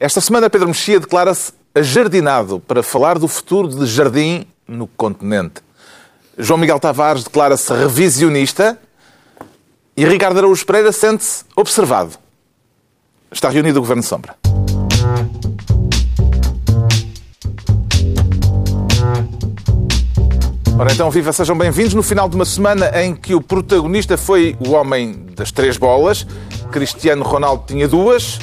Esta semana, Pedro Mexia declara-se ajardinado para falar do futuro de jardim no continente. João Miguel Tavares declara-se revisionista e Ricardo Araújo Pereira sente-se observado. Está reunido o Governo Sombra. Ora então, viva, sejam bem-vindos no final de uma semana em que o protagonista foi o homem das três bolas. Cristiano Ronaldo tinha duas,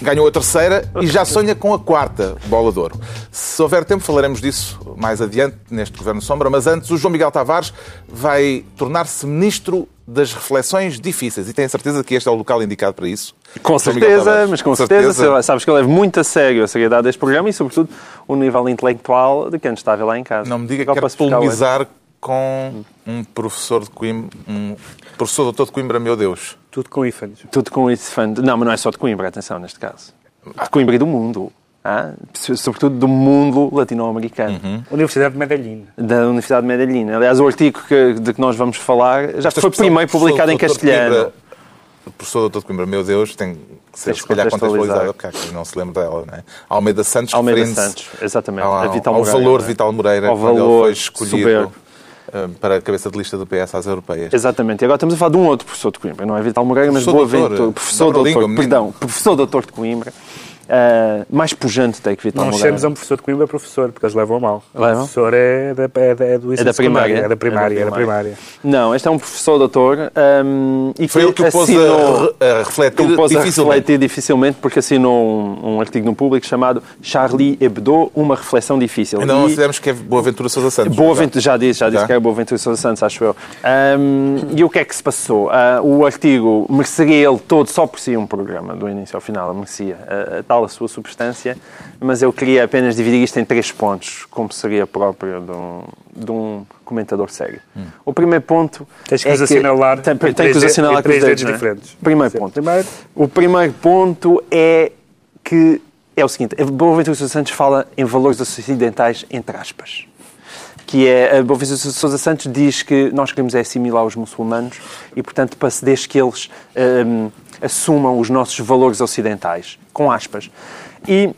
ganhou a terceira e já sonha com a quarta bola de ouro. Se houver tempo, falaremos disso mais adiante neste Governo Sombra, mas antes, o João Miguel Tavares vai tornar-se ministro das reflexões difíceis e tenho a certeza que este é o local indicado para isso. Com certeza, mas com certeza, certeza, sabes que eu levo muito a sério a seriedade deste programa e, sobretudo, o nível intelectual de quem está a ver lá em casa. Não me diga que quer polemizar com um professor de Coimbra, um professor doutor de Coimbra, meu Deus. Tudo com IFANs. Tudo com IFANs. Não, mas não é só de Coimbra, atenção, neste caso. De Coimbra e do mundo. Ah, sobretudo do mundo latino-americano. Uhum. Universidade de Medellín. Da Universidade de Medellín. Aliás, o artigo que, de que nós vamos falar já Esta foi primeiro publicado em castelhano. Coimbra, o professor doutor de Coimbra, meu Deus, tem que ser, se calhar, contextualizado. Okay, não se lembra dela, não é? Almeida Santos, Almeida Santos, exatamente. Ao, ao, Vital Moreira, ao valor de Vital Moreira, ao quando valor ele foi escolhido. Soberbo para a cabeça de lista do PS às europeias. Exatamente. E agora estamos a falar de um outro professor de Coimbra. Não é Vital Moreira, mas Boa Ventura. Professor doutor, língua, perdão, professor doutor de Coimbra. Uh, mais pujante até que Vital Nós Moreira. chamamos a um professor de Coimbra professor, porque eles levam mal. Levam? O professor é da, é da, é do é da primária. É da primária, é da primária. Não, este é um professor doutor um, e Foi ele que o pôs a, a refletir que pôs dificilmente. a refletir dificilmente porque assinou um, um, artigo no público chamado Charlie Hebdo, uma reflexão difícil. Não, e... dizemos que é Boaventura Sousa Santos. Boaventura, já disse, já disse já? que é Boaventura Sousa Santos, acho eu. Um, e o que é que se passou? Uh, o artigo mereceria ele todo só por si um programa, do início ao final, merecia uh, tal a sua substância mas eu queria apenas dividir isto em três pontos, como seria próprio de um, de um comentador sério. Hum. O primeiro ponto Tens que é os assinalar tem, tem que os assinalar com os dedos, é? diferentes. Primeiro Sim. ponto. Primeiro. O primeiro ponto é que é o seguinte, a Boaventura Santos fala em valores ocidentais entre aspas que é a Boaventura Sousa Santos diz que nós queremos é assimilar os muçulmanos e, portanto, desde que eles um, assumam os nossos valores ocidentais, com aspas. E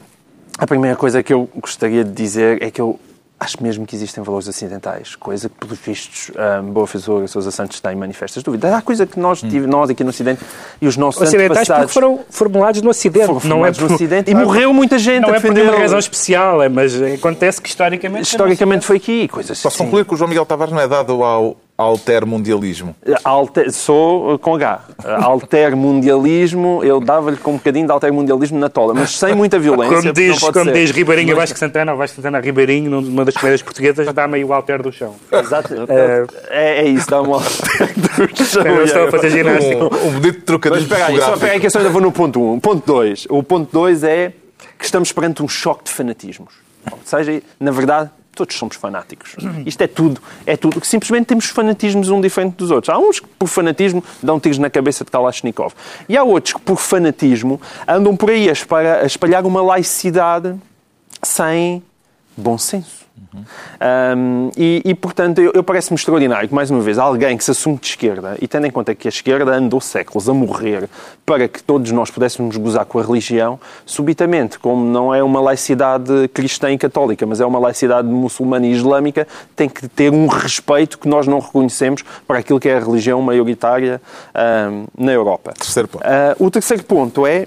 a primeira coisa que eu gostaria de dizer é que eu acho mesmo que existem valores acidentais, coisa que, pelos vistos, um, Boa e Sousa Santos têm manifestas dúvidas. Há coisa que nós, hum. nós aqui no Ocidente e os nossos Ocidentais porque foram formulados no Ocidente. Foram formulados não é por... no Ocidente e morreu muita gente não a defender... Não é por uma razão especial, é, mas acontece que historicamente... Historicamente foi aqui, coisas Posso assim. concluir que o João Miguel Tavares não é dado ao altermundialismo? Alter, sou com H. Altermundialismo, eu dava-lhe com um bocadinho de altermundialismo na tola, mas sem muita violência. Como diz, como diz Ribeirinho. Vasco Santana, Vasco Santana Ribeirinho, numa das comédias portuguesas, dá-me o alter do chão. Exato. É, é, é isso, dá-me o alter do chão. Eu estou a fazer ginástica. Um, um bonito trocadilho Mas espera aí, só espera aí que eu só ainda vou no ponto 1. Um. Ponto 2. O ponto 2 é que estamos perante um choque de fanatismos. Ou seja, na verdade, todos somos fanáticos. Isto é tudo, é tudo. Simplesmente temos fanatismos um diferente dos outros. Há uns que por fanatismo dão tiros na cabeça de Kalashnikov. E há outros que por fanatismo andam por aí a espalhar, a espalhar uma laicidade sem bom senso. Uhum. Um, e, e, portanto, eu, eu parece-me extraordinário que, mais uma vez, alguém que se assume de esquerda, e tendo em conta que a esquerda andou séculos a morrer para que todos nós pudéssemos gozar com a religião, subitamente, como não é uma laicidade cristã e católica, mas é uma laicidade muçulmana e islâmica, tem que ter um respeito que nós não reconhecemos para aquilo que é a religião maioritária um, na Europa. Terceiro ponto. Uh, o terceiro ponto é,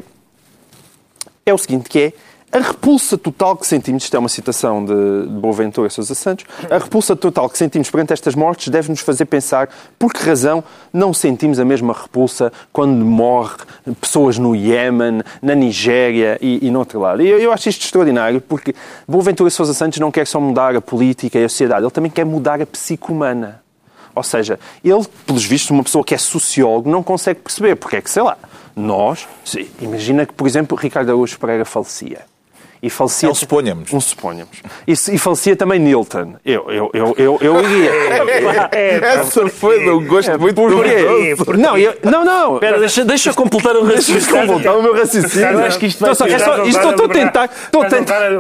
é o seguinte, que é a repulsa total que sentimos, isto é uma citação de Boaventura Sousa Santos, a repulsa total que sentimos perante estas mortes deve-nos fazer pensar por que razão não sentimos a mesma repulsa quando morre pessoas no Iémen, na Nigéria e, e no outro lado. E eu, eu acho isto extraordinário porque Boaventura Sousa Santos não quer só mudar a política e a sociedade, ele também quer mudar a psique humana. Ou seja, ele, pelos vistos, uma pessoa que é sociólogo, não consegue perceber porque é que, sei lá, nós, imagina que, por exemplo, Ricardo Araújo Pereira falecia E falecia... É um suponhamos. Um suponhamos. E, e falecia também Nilton. Eu, eu, eu, eu, eu iria. Essa foi de um gosto muito duvidoso. Não, eu, não, não. Espera, deixa, deixa eu completar o Deixa-me raciocínio. completar o meu raciocínio. Acho que isto vai Então, só- é só- isto estou a tentar... Estou a tentar...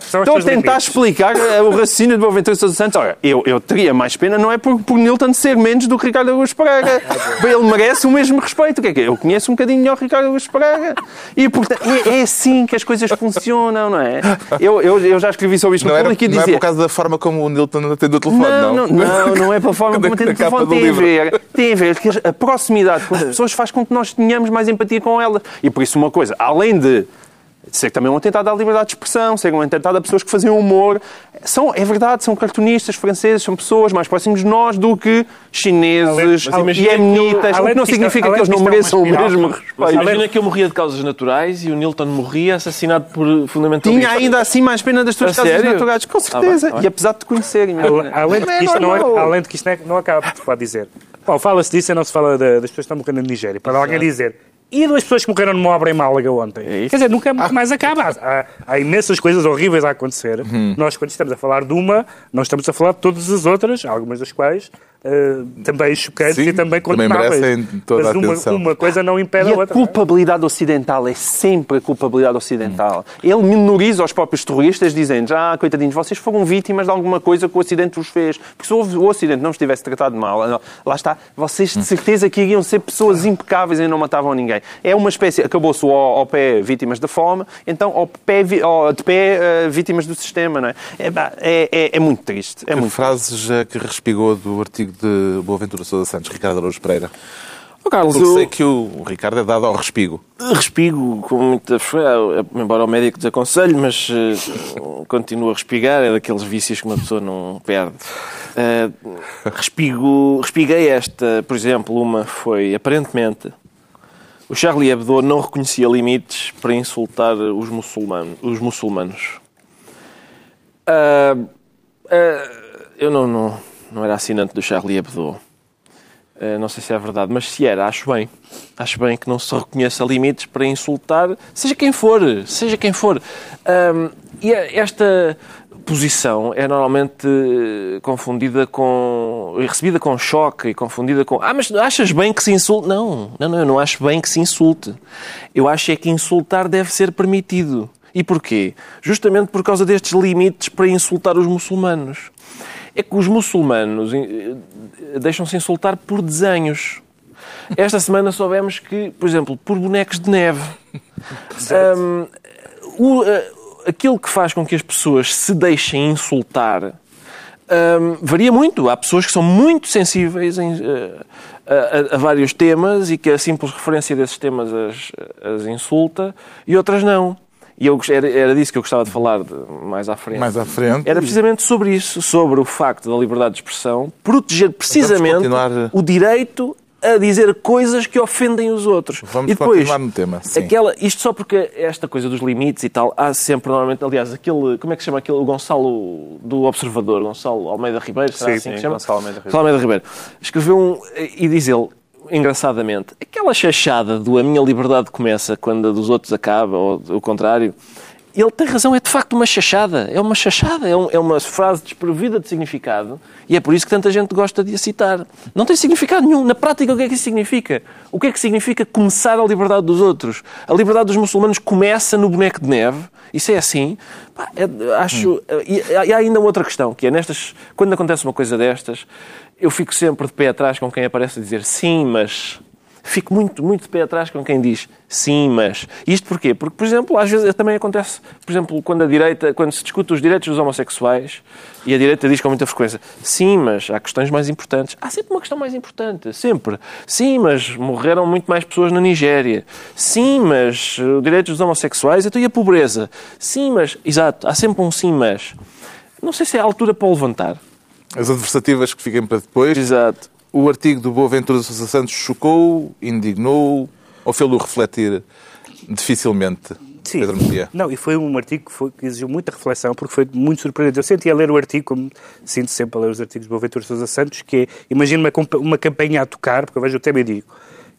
Estou a tentar explicar eh, o raciocínio de Boaventura Sousa Santos. Olha, eu, eu teria mais pena, não é por, por Nilton ser menos do que Ricardo Augusto Pereira. Ele merece o mesmo respeito. O que é que é? Eu conheço um bocadinho melhor Ricardo Augusto Pereira. E, portanto, é, é assim que as coisas funcionam, não é? Eu, eu, eu já escrevi sobre isto no Não, era, público e não é dizia... por causa da forma como o Nilton atende o telefone, Não, não. não, não, não é pela forma como é que atende o telefone. Tem a ver, tem a ver que a proximidade com as pessoas faz com que nós tenhamos mais empatia com elas. E por isso uma coisa, além de ser também um atentado à liberdade de expressão, ser um atentado a pessoas que faziam humor, são, é verdade, são cartunistas franceses, são pessoas mais próximas de nós do que chineses e que além o que não que significa que eles que não é mereçam o mesmo respeito. Imagina que eu morria de causas naturais e o Nilton morria assassinado por fundamentalistas. Tinha ainda assim mais pena das tuas A causas sério? naturais, com Ah, certeza. bem, bem. e apesar de te conhecerem. Além- de que isto não, é, além de que isto não, é- não acaba, pode dizer. Bom, fala-se disso e não se fala da- das pessoas que estão morrendo na Nigéria. Para alguém dizer. E duas pessoas que morreram numa obra em Málaga ontem. É. Quer dizer, nunca mais acaba. Há, há imensas coisas horríveis a acontecer. Uhum. Nós, quando estamos a falar de uma, não estamos a falar de todas as outras, algumas das quais eh, também chocantes Sim, e também também condenáveis. merecem toda a Mas uma, atenção. uma coisa não impede E a a outra. é? culpabilidade ocidental é sempre a culpabilidade ocidental. Ele minoriza os próprios terroristas, dizendo: Ah, coitadinhos, vocês foram vítimas de alguma coisa que o Ocidente vos fez. Porque se o Ocidente não os tivesse tratado mal, não, lá está, vocês de certeza que iriam ser pessoas impecáveis e não matavam ninguém. É uma espécie, acabou-se ao, ao pé vítimas da fome, então ao pé, ao- de pé eh, vítimas do sistema, não é? É, é, é- é muito triste. É Que muito frases é que respigou do artigo de Boaventura Sousa Santos, Ricardo Araújo Pereira? Oh, Carlos, eu sei que o Ricardo é dado ao respigo. respigo com muita frequência, embora o médico desaconselhe, mas eh, continuo a respigar, é daqueles vícios que uma pessoa não perde. Eh, respigo, respiguei esta, por exemplo, uma foi, aparentemente, o Charlie Hebdo não reconhecia limites para insultar os muçulmanos. Os muçulmanos. Ah, eu não, não, não era assinante do Charlie Hebdo. Uh, não sei se é verdade, mas se era, acho bem. Acho bem que não se reconheça limites para insultar, seja quem for, seja quem for. Ahm, e a- esta posição é normalmente eh, confundida com. recebida com choque e confundida com. Ah, mas achas bem que se insulte? Não, não, não, eu não acho bem que se insulte. Eu acho é que insultar deve ser permitido. E porquê? Justamente por causa destes limites para insultar os muçulmanos. É que os muçulmanos eh, deixam-se insultar por desenhos. Esta semana soubemos que, por exemplo, por bonecos de neve. Hum, o, eh, aquilo que faz com que as pessoas se deixem insultar hum, varia muito. Há pessoas que são muito sensíveis em, eh, a, a- a vários temas e que a simples referência desses temas as, as insulta e outras não. E eu, era, era disso que eu gostava de falar de- mais à frente. Mais à frente. Era precisamente sobre isso, sobre o facto da liberdade de expressão proteger precisamente continuar- o direito a dizer coisas que ofendem os outros. Vamos e depois, continuar no tema, sim. Aquela, isto só porque esta coisa dos limites e tal, há sempre normalmente, aliás, aquele, como é que se chama aquele, o Gonçalo do Observador, Gonçalo Almeida Ribeiro, será Sim, assim que sim, se chama? Gonçalo Almeida Ribeiro. Gonçalo Almeida Ribeiro. Escreveu um, e diz ele, engraçadamente, aquela chachada do a minha liberdade começa quando a dos outros acaba, ou o contrário, ele tem razão, é de facto uma chachada. É uma chachada, é, um- é uma frase desprovida de significado e é por isso que tanta gente gosta de a citar. Não tem significado nenhum. Na prática, o que é que isso significa? O que é que significa começar a liberdade dos outros? A liberdade dos muçulmanos começa no boneco de neve. Isso é assim. Pá, é- acho. E, e há ainda outra questão, que é nestas. Quando acontece uma coisa destas, eu fico sempre de pé atrás com quem aparece a dizer sim, mas. Fico muito, muito de pé atrás com quem diz sim, mas. Isto porquê? Porque, por exemplo, às vezes também acontece, por exemplo, quando a direita, quando se discute os direitos dos homossexuais e a direita diz com muita frequência sim, mas há questões mais importantes. Há sempre uma questão mais importante, sempre. Sim, mas morreram muito mais pessoas na Nigéria. Sim, mas os direitos dos homossexuais, então e a pobreza? Sim, mas. Exato, há sempre um sim, mas. Não sei se é a altura para o levantar. As adversativas que fiquem para depois. Exato. O artigo do Boaventura Sousa Santos chocou, indignou ou fez-lo refletir dificilmente, Sim. Pedro Mexia? Não, e foi um artigo que, foi- que exigiu muita reflexão, porque foi muito surpreendente. Eu senti a ler o artigo, como sinto sempre a ler os artigos de Boaventura Sousa Santos, que é, imagino uma, uma campanha a tocar, porque eu vejo o tema e digo,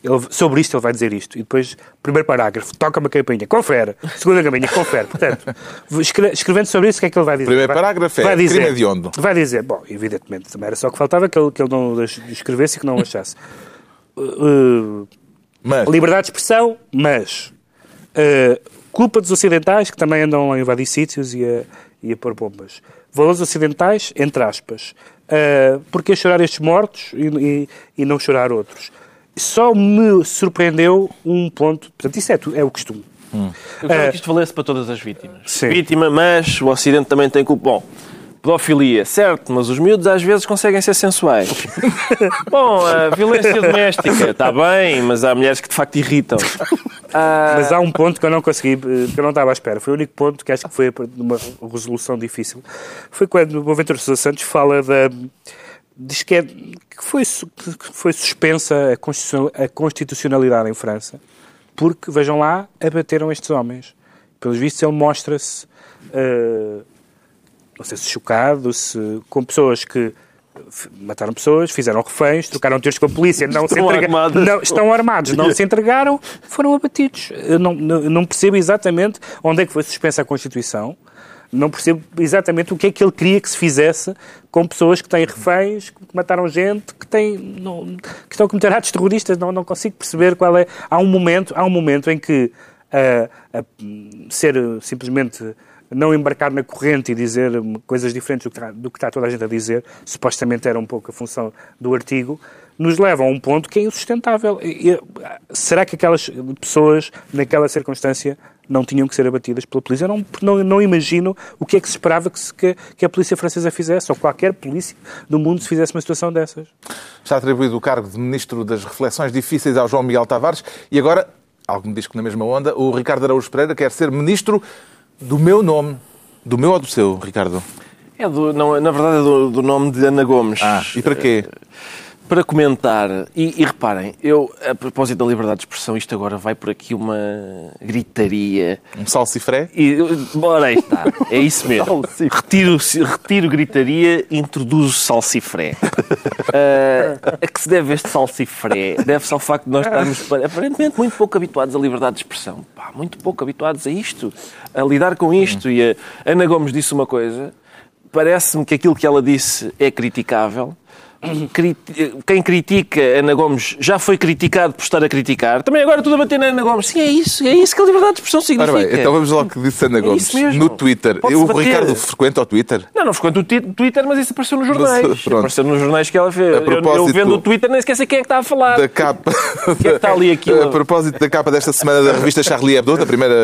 ele, sobre isto ele vai dizer isto. E depois, primeiro parágrafo, toca uma campainha, confere. Segunda campainha, confere. Portanto, escre- escrevendo sobre isso, o que é que ele vai dizer? Primeiro parágrafo é, vai dizer, crime hediondo. Vai dizer, bom, evidentemente, também era só que faltava que ele, que ele não escrevesse e que não achasse. Uh, uh, Mas, Liberdade de expressão, mas eh, culpa dos ocidentais que também andam a invadir sítios e a, e a pôr bombas. Valores ocidentais, entre aspas. Uh, porque chorar estes mortos e, e- e não chorar outros? Só me surpreendeu um ponto. Portanto, isso é, tu- é o costume. Eu gostava É. que isto valesse para todas as vítimas. Sim. Vítima, mas o Ocidente também tem culpa. Bom, pedofilia, certo, mas os miúdos às vezes conseguem ser sensuais. Bom, a violência doméstica, está bem, mas há mulheres que de facto irritam. Ah, Mas há um ponto que eu não consegui, eh, que eu não estava à espera. Foi o único ponto que acho que foi uma resolução difícil. Foi quando o Boaventura Sousa Santos fala da. Diz que, é, que, foi, que foi suspensa a constitucional- a constitucionalidade em França, porque, vejam lá, abateram estes homens. Pelos vistos, ele mostra-se, eh, não sei se chocado, se com pessoas que mataram pessoas, fizeram reféns, trocaram tiros com a polícia, não se Estão entregaram. armadas. Não, estão armados, não se entregaram, foram abatidos. Eu não, não, não percebo exatamente onde é que foi suspensa a Constituição. Não percebo exatamente o que é que ele queria que se fizesse com pessoas que têm reféns, que mataram gente, que, têm, não, que estão a cometer atos terroristas. Não, não consigo perceber qual é. Há um momento, há um momento em que ah, ah, ser simplesmente não embarcar na corrente e dizer coisas diferentes do que, está, do que está toda a gente a dizer, supostamente era um pouco a função do artigo, nos leva a um ponto que é insustentável. E- será que aquelas pessoas, naquela circunstância, não tinham que ser abatidas pela polícia? Eu não, não, não imagino o que é que se esperava que, se- que- que a polícia francesa fizesse, ou qualquer polícia do mundo se fizesse uma situação dessas. está atribuído o cargo de Ministro das Reflexões Difíceis ao João Miguel Tavares e agora, algo me diz que na mesma onda, o Ricardo Araújo Pereira quer ser Ministro do meu nome. Do meu ou do seu, Ricardo? é do, não, na verdade é do, do nome de Ana Gomes. Ah, e para quê? Para comentar, e, e reparem, eu, a propósito da liberdade de expressão, isto agora vai por aqui uma gritaria. Um salsifré? E, ora, aí está, é isso mesmo. Retiro, retiro gritaria, introduzo salsifré. Ah, a que se deve este salsifré? Deve-se ao facto de nós estarmos aparentemente muito pouco habituados à liberdade de expressão. Pá, muito pouco habituados a isto, a lidar com isto. E a Ana Gomes disse uma coisa, parece-me que aquilo que ela disse é criticável. Quem critica Ana Gomes já foi criticado por estar a criticar. Também agora tudo a bater na Ana Gomes. Sim, é isso. É isso que a liberdade de expressão Ora significa. bem, então vamos lá ao que disse Ana É Gomes isso mesmo. no Twitter. Pode-se o. Ricardo frequenta o Twitter? Não, não frequento o Twitter, mas isso apareceu nos jornais. Pronto. Apareceu nos jornais que ela fez. Eu, eu vendo o Twitter nem esqueci quem é que está a falar. Da capa. que é que está ali aquilo? A propósito da capa desta semana da revista Charlie Hebdo, da primeira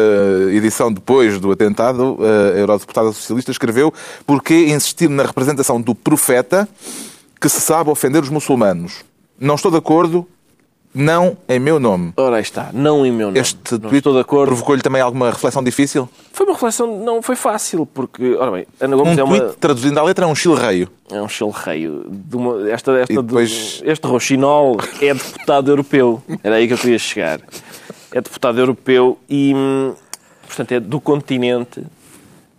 edição depois do atentado, a eurodeputada socialista escreveu Porquê insistir na representação do profeta que se sabe ofender os muçulmanos? Não estou de acordo, não em meu nome. Ora, aí está. Não em meu nome. Este não tweet de provocou-lhe também alguma reflexão difícil? Foi uma reflexão, não foi fácil, porque, ora bem, Ana Gomes Um é uma... tweet, traduzindo à letra, é um chilreio. É um chilreio. De uma, esta, esta, depois- Este Rochinol é deputado europeu. Era aí que eu queria chegar. É deputado europeu e, hum, portanto, é do continente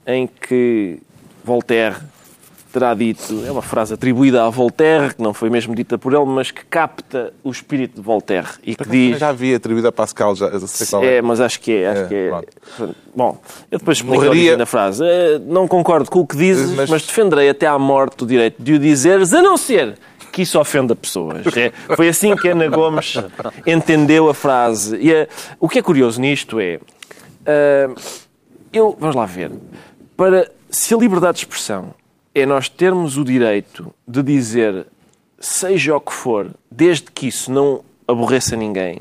em que Voltaire terá dito, é uma frase atribuída a Voltaire, que não foi mesmo dita por ele, mas que capta o espírito de Voltaire e que diz... Já havia atribuído a Pascal, já sei qual É, é. mas acho que é. Acho É, que é. pronto. Bom, eu depois explico a Morreria- da frase. Eh, Não concordo com o que dizes, Mas- mas... defenderei até à morte o direito de o dizeres, a não ser que isso ofenda pessoas. É, foi assim que Ana Gomes entendeu a frase. E eh, o que é curioso nisto é. eh, eu, vamos lá ver. Para, se a liberdade de expressão é nós termos o direito de dizer seja o que for, desde que isso não aborreça ninguém,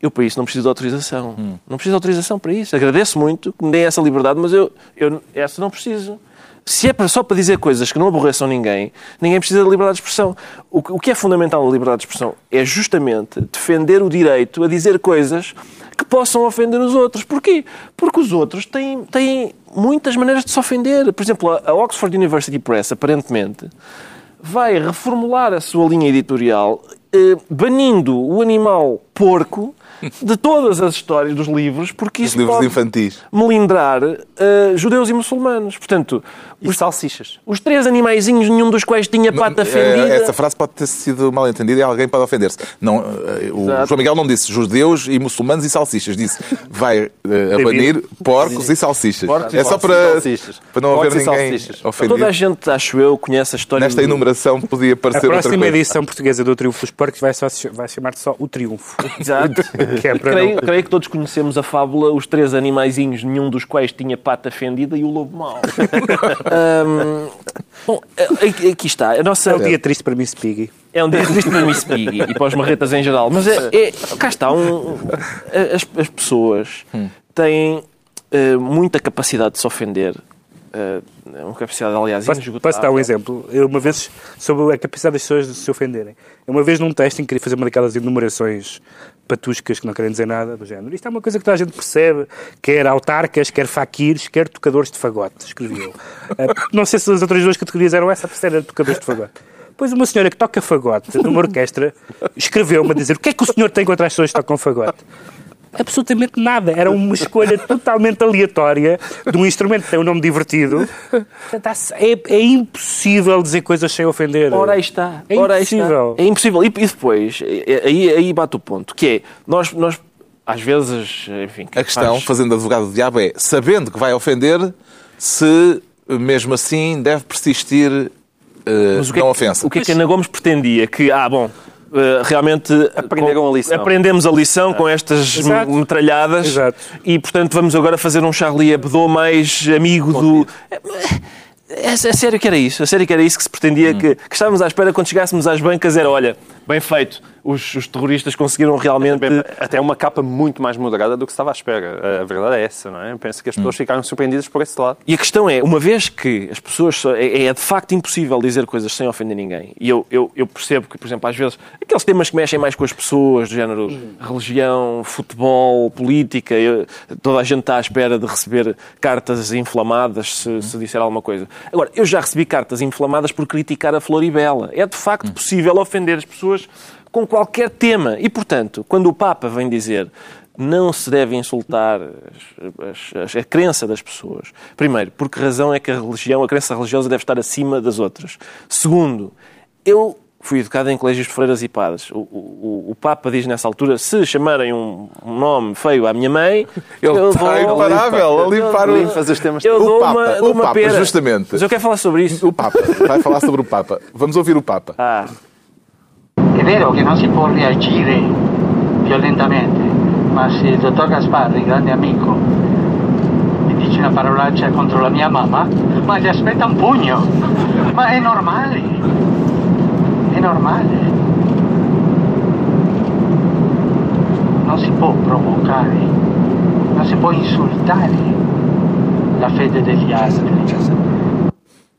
eu para isso não preciso de autorização. Não preciso de autorização para isso. Agradeço muito que me deem essa liberdade, mas eu, eu essa não preciso. Se é só para dizer coisas que não aborreçam ninguém, ninguém precisa de liberdade de expressão. O, que- é fundamental na liberdade de expressão é justamente defender o direito a dizer coisas que possam ofender os outros. Porquê? Porque os outros têm, têm muitas maneiras de se ofender. Por exemplo, a a Oxford University Press, aparentemente, vai reformular a sua linha editorial eh, banindo o animal porco de todas as histórias dos livros, porque Os isso livros pode infantis. melindrar eh, judeus e muçulmanos. Portanto, E salsichas. os três animaizinhos, nenhum dos quais tinha pata Eh, fendida. Essa frase pode ter sido mal entendida e alguém pode ofender-se. Não, eh, o Exato. João Miguel não disse judeus e muçulmanos e salsichas. Disse vai eh, abanir porcos e salsichas. Porcos e é só porcos para, e salsichas. para não haver Porcos e ninguém salsichas. ofendido. Toda a gente, acho eu, conhece a história Nesta do- enumeração podia A parecer outra próxima edição portuguesa do Triunfo dos Porcos vai, só, vai chamar só O Triunfo. Exato. Que é para creio, não- creio que todos conhecemos a fábula Os Três Animaizinhos, nenhum dos quais tinha pata fendida e o Lobo Mau. Ahm, bom, aqui está. A nossa... É um dia triste para mim, Spiggy. É um dia triste para mim, Spiggy, e para os marretas em geral. Mas é, é- cá está. um- as, as pessoas têm eh, muita capacidade de se ofender. eh, uma capacidade, aliás, Posso, inesgotável. posso dar um exemplo? Eu, uma vez, sobre a capacidade das pessoas de se ofenderem. Eu, uma vez num teste em que queria fazer uma daquelas enumerações patuscas que não querem dizer nada do género. Isto é uma coisa que toda a gente percebe, quer autarcas, quer faquires, quer tocadores de fagote, escrevi eu. Eh, não sei se as outras duas categorias eram essa, a terceira era tocadores de fagote. Pois uma senhora que toca fagote numa orquestra escreveu-me a dizer o que é que o senhor tem contra as pessoas que tocam fagote? Absolutamente nada. Era uma escolha totalmente aleatória de um instrumento que tem um nome divertido. É, é impossível dizer coisas sem ofender. Ora aí está. É Ora impossível. está. É impossível. E, e depois, é- é- aí, aí bate o ponto, que é, nós, nós às vezes, enfim... A questão, faz- fazendo advogado do diabo, é sabendo que vai ofender, se mesmo assim deve persistir eh, Mas o que é na que- ofensa. O que é que Ana Gomes pretendia? Que, ah, bom, realmente Aprenderam com- a lição. aprendemos a lição com estas Exato. metralhadas Exato. e, portanto, vamos agora fazer um Charlie Hebdo mais amigo do... É, é, é sério que era isso? É sério que era isso que se pretendia? Hum. Que, que estávamos à espera quando chegássemos às bancas era, olha, bem feito, os, os terroristas conseguiram realmente... Até uma capa muito mais moderada do que estava à espera. A verdade é essa, não é? Eu penso que as pessoas ficaram surpreendidas por esse lado. E a questão é, uma vez que as pessoas. É, é de facto impossível dizer coisas sem ofender ninguém. E eu, eu, eu percebo que, por exemplo, às vezes, aqueles temas que mexem mais com as pessoas, do género religião, futebol, política, eu- toda a gente está à espera de receber cartas inflamadas se, se disser alguma coisa. Agora, eu já recebi cartas inflamadas por criticar a Floribela. É de facto possível ofender as pessoas com qualquer tema. E, portanto, quando o Papa vem dizer não se deve insultar as- as- a crença das pessoas. Primeiro, por que razão é que a religião, a crença religiosa deve estar acima das outras? Segundo, eu fui educado em colégios de freiras e padres. O, o- o Papa diz nessa altura, se chamarem um, um nome feio à minha mãe, Ele eu está dou- imparável a limpar o... Limpas os temas eu O dou Papa, uma, o uma Papa, pera. justamente. Mas eu quero falar sobre isso. O Papa. Vai falar sobre o Papa. Vamos ouvir o Papa. Ah, vero che non si può reagire violentamente, ma se il dottor Gasparri, grande amico, mi dice una parolaccia contro la mia mamma, ma gli aspetta un pugno. Ma è normale. È normale. Non si può provocare, non si può insultare la fede degli altri.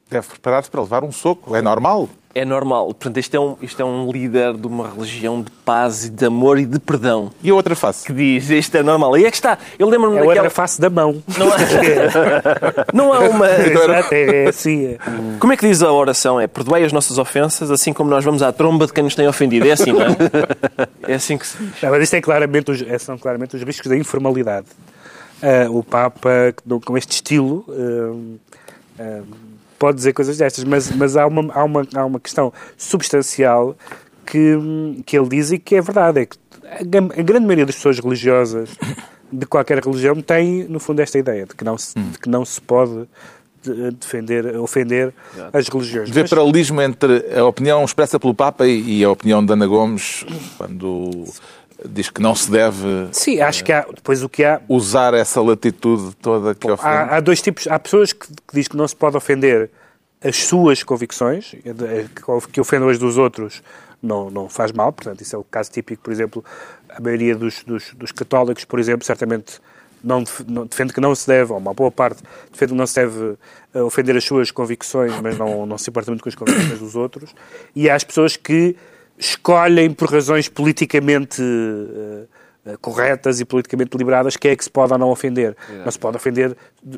Deve preparar-se para levar um soco. É normal. É normal. Portanto, isto é, um, isto é um líder de uma religião de paz e de amor e de perdão. E a outra face? Que diz, isto é normal. E é que está. Eu lembro-me É a daquela... outra face da mão. Não há, não há uma. Exato, é, é assim. é. Como é que diz a oração? É perdoai as nossas ofensas, assim como nós vamos à tromba de quem nos tem ofendido. É assim, não é? É assim que se diz. Não, mas isto é claramente os, é- são claramente os riscos da informalidade. Ah, o Papa, com este estilo, ah, ah, pode dizer coisas destas, mas, mas há, uma, há, uma, há uma questão substancial que, que ele diz e que é verdade. É que a, grande maioria das pessoas religiosas de qualquer religião tem, no fundo, esta ideia de que não se, de que não se pode de- defender, ofender as religiões. Mas- paralelismo entre a opinião expressa pelo Papa e e a opinião de Ana Gomes quando diz que não se deve Sim, acho que há, depois o que há, usar essa latitude toda que ofende. Há, há dois tipos. Há pessoas que, que dizem que não se pode ofender as suas convicções, eh, que- ofendam as dos outros não, não faz mal. Portanto, isso é o caso típico, por exemplo, a maioria dos, dos, dos católicos, por exemplo, certamente não- defende que não se deve, ou uma boa parte defende que não se deve eh, ofender as suas convicções, mas não, não se importa muito com as convicções dos outros. E há as pessoas que escolhem por razões politicamente eh, eh, corretas e politicamente deliberadas, quem é que se pode ou não ofender. Não se pode ofender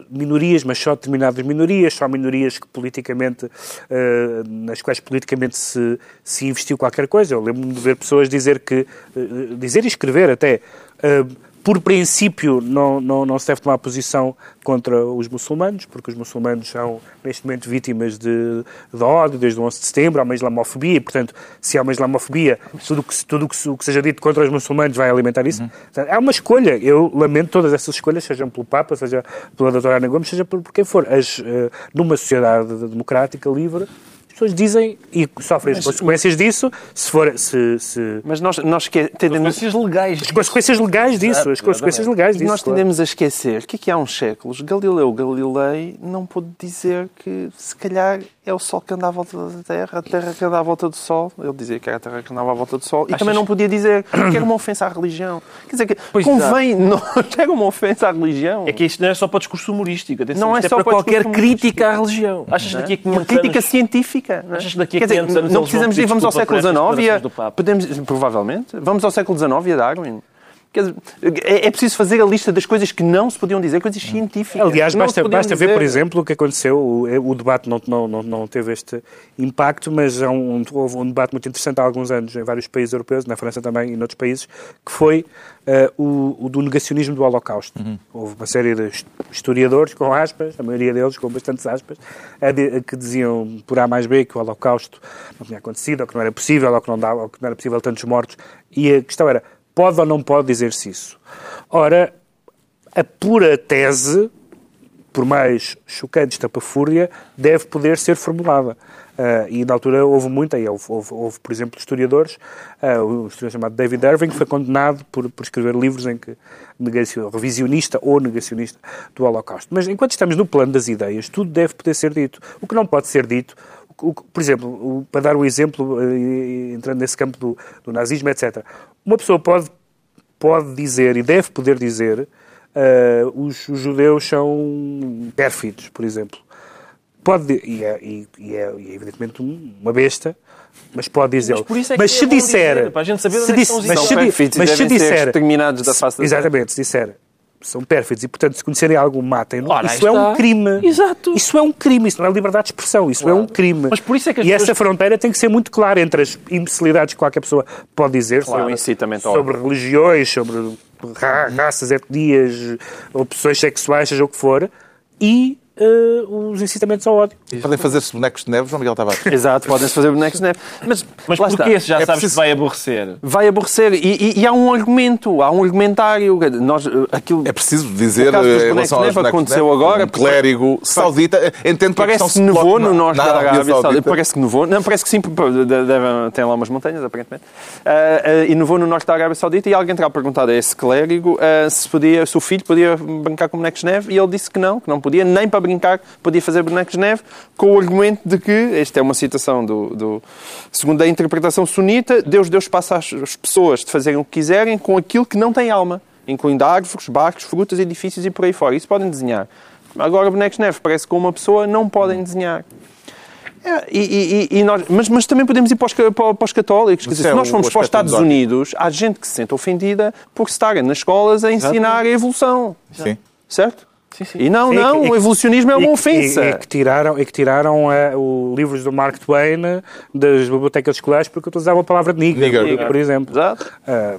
minorias, mas só determinadas minorias, só minorias que politicamente, eh, nas quais politicamente se, se investiu qualquer coisa. Eu lembro-me de ver pessoas dizer que, dizer e escrever até, por princípio, não, não, não se deve tomar posição contra os muçulmanos, porque os muçulmanos são, neste momento, vítimas de, de ódio, desde o 11 de setembro, há uma islamofobia, e, portanto, se há uma islamofobia, tudo que, tudo que, o que seja dito contra os muçulmanos vai alimentar isso. Portanto, é uma escolha. Eu lamento todas essas escolhas, sejam pelo Papa, seja pela doutora Ana Gomes, seja por, por quem for. As, eh, numa sociedade democrática, livre, pessoas dizem e sofrem as consequências disso se for... Se, se... Mas nós, nós que, tendemos, Consequências legais. As consequências legais disso, as consequências legais disso. nós claro. tendemos a esquecer que aqui há uns séculos Galileu Galilei não pôde dizer que se calhar é o Sol que anda à volta da Terra, a Terra que anda à volta do Sol. Ele dizia que era a Terra que andava à volta do Sol. E também não podia dizer que era uma ofensa à religião. Quer dizer, que Pois, convém, não era uma ofensa à religião. É que isto não é só para discurso humorístico. Atenção, Não é é, só para para qualquer crítica à religião. Achas que daqui a 500 Uma crítica anos... científica. não é? Achas que daqui a Quer dizer, 500 anos não precisamos ir, vamos ao século XIX podemos, provavelmente, vamos ao século XIX e a Darwin. Dizer, é, é preciso fazer a lista das coisas que não se podiam dizer, coisas científicas. Aliás, que não basta, basta ver, dizer. por exemplo, o que aconteceu. O, o debate não, não, não, não teve este impacto, mas há um, houve um debate muito interessante há alguns anos em vários países europeus, na França também e noutros países, que foi eh, o, o do negacionismo do Holocausto. Houve uma série de his- historiadores, com aspas, a maioria deles com bastantes aspas, a de- a que diziam por A mais B que o Holocausto não tinha acontecido, ou que não era possível, ou que não, dava, ou que não era possível tantos mortos. E a questão era, pode ou não pode dizer-se isso? Ora, a pura tese por mais chocante estapafúrdia, deve poder ser formulada. Ah, e na altura houve muita, houve, houve, houve, por exemplo, historiadores, ah, um historiador chamado David Irving, foi condenado por, por escrever livros em que negacion- revisionista ou negacionista do Holocausto. Mas enquanto estamos no plano das ideias, tudo deve poder ser dito. O que não pode ser dito, o por exemplo, o- para dar um exemplo, eh, entrando nesse campo do, do nazismo, etc., uma pessoa pode, pode dizer e deve poder dizer Uh, os, os judeus são pérfidos, por exemplo. Pode, e, é, e, e é, e é evidentemente um- uma besta, mas pode dizer. Mas é mas é se disser. dizer, para a gente saber onde se é mas se, mas se disser. Exatamente, se disser. São pérfidos e, portanto, se conhecerem algo, matem-no. Isso é um está. crime. Exato. Isso é um crime. Isso não é liberdade de expressão. Isso é um crime. Mas por isso é que e pessoas- essa fronteira tem que ser muito clara entre as imbecilidades que qualquer pessoa pode dizer Claro. sobre, incitamento sobre religiões, sobre ra- raças, etnias, opções sexuais, seja o que for, e eh, os incitamentos ao ódio. Podem fazer-se bonecos de neve, João Miguel Tavares. Exato, podem-se fazer bonecos de neve. Mas, Mas lá porquê está. se já É sabes preciso- que vai aborrecer? Vai aborrecer. E, e- e há um argumento, há um argumentário. Nós, eh, aquilo, É preciso dizer, eh, em relação de aos neve, bonecos de aconteceu neve, agora, um clérigo saudita. Entendo que Parece que nevou no norte na da Arábia Saudita. Saudita. Parece que nevou. Não, parece que sim, porque deve, tem lá umas montanhas, aparentemente. Ah, ah, e nevou no norte da Arábia Saudita e alguém terá perguntado a esse clérigo se, podia, se o filho podia brincar com bonecos de neve e ele disse que não, que não podia, nem para brincar podia fazer bonecos de neve, com o argumento de que, esta é uma citação do, do segundo a interpretação sunita, Deus deu espaço às pessoas de fazerem o que quiserem com aquilo que não tem alma, incluindo árvores, barcos, frutas, edifícios e por aí fora. Isso podem desenhar. Agora, bonecos de neve, parece que com uma pessoa não podem desenhar. É, e- e- e- nós- mas, mas também podemos ir para os, para- os católicos. Dizer, é se nós o- formos para os Estados. Unidos, há gente que se sente ofendida por estarem nas escolas a ensinar a evolução. Sim. Certo? E não, Sim, não, é que- o evolucionismo é E uma ofensa. E, e que tiraram, e que tiraram eh, o livros do Mark Twain eh, das bibliotecas escolares porque utilizavam a palavra nigger, Nigger. por, exemplo. Exato. Ah,